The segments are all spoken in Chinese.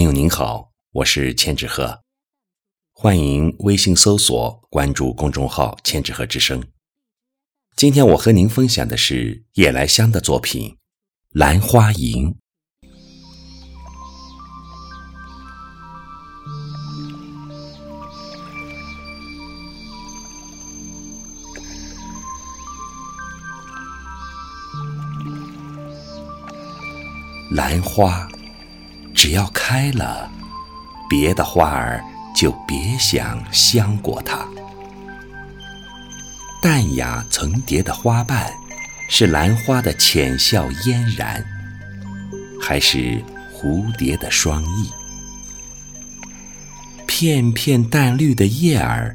朋友您好，我是千纸鹤，欢迎微信搜索关注公众号“千纸鹤之声”。今天我和您分享的是夜来香的作品《兰花吟》。兰花，只要开了，别的花儿就别想香过它。淡雅层叠的花瓣，是兰花的浅笑嫣然，还是蝴蝶的双翼？片片淡绿的叶儿，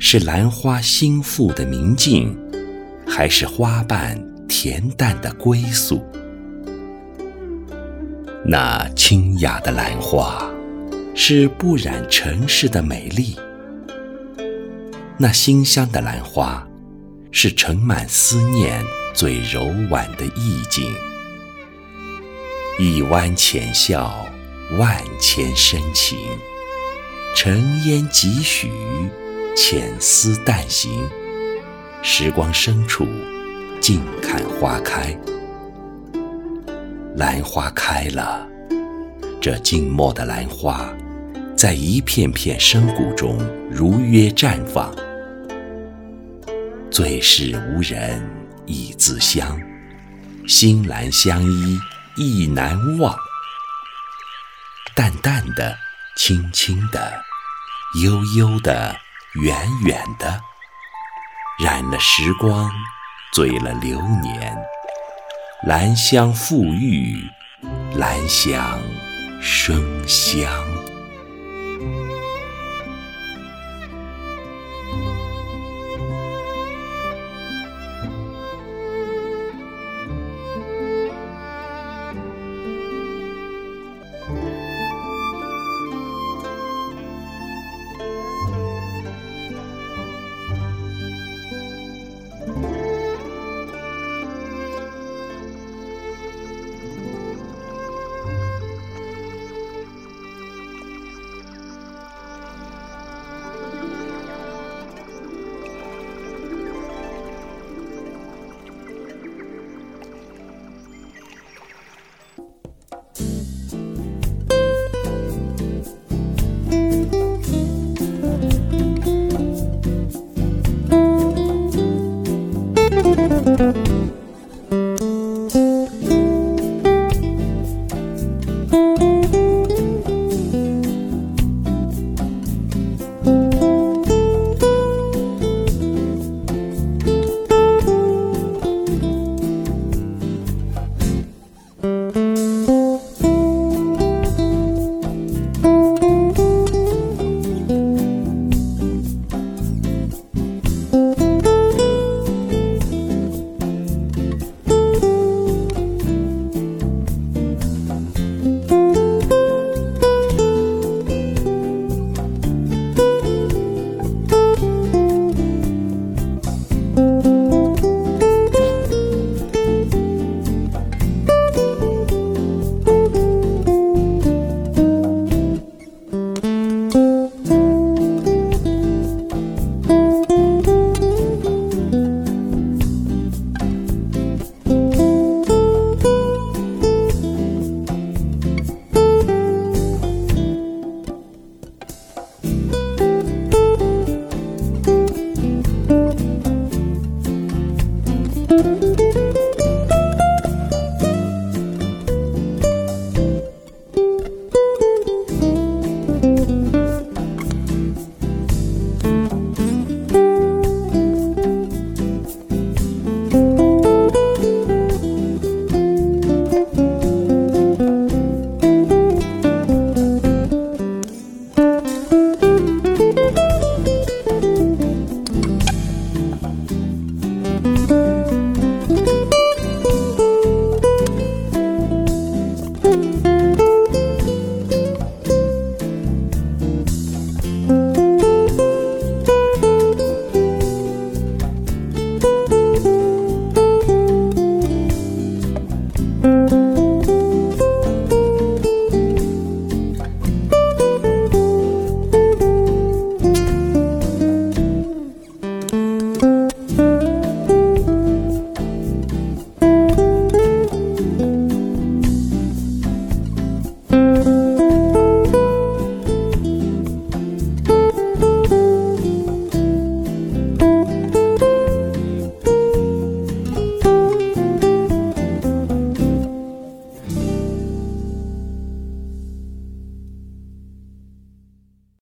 是兰花心腹的明镜，还是花瓣恬淡的归宿？那清雅的兰花，是不染尘世的美丽；那馨香的兰花，是盛满思念最柔婉的意境。一弯浅笑，万千深情；尘烟几许，浅思淡行。时光深处，静看花开。兰花开了，这静默的兰花，在一片片深谷中如约绽放。最是无人亦自香，心兰相依亦难忘。淡淡的，轻轻的，悠悠的，远远的，染了时光，醉了流年。兰香馥郁，兰香生香。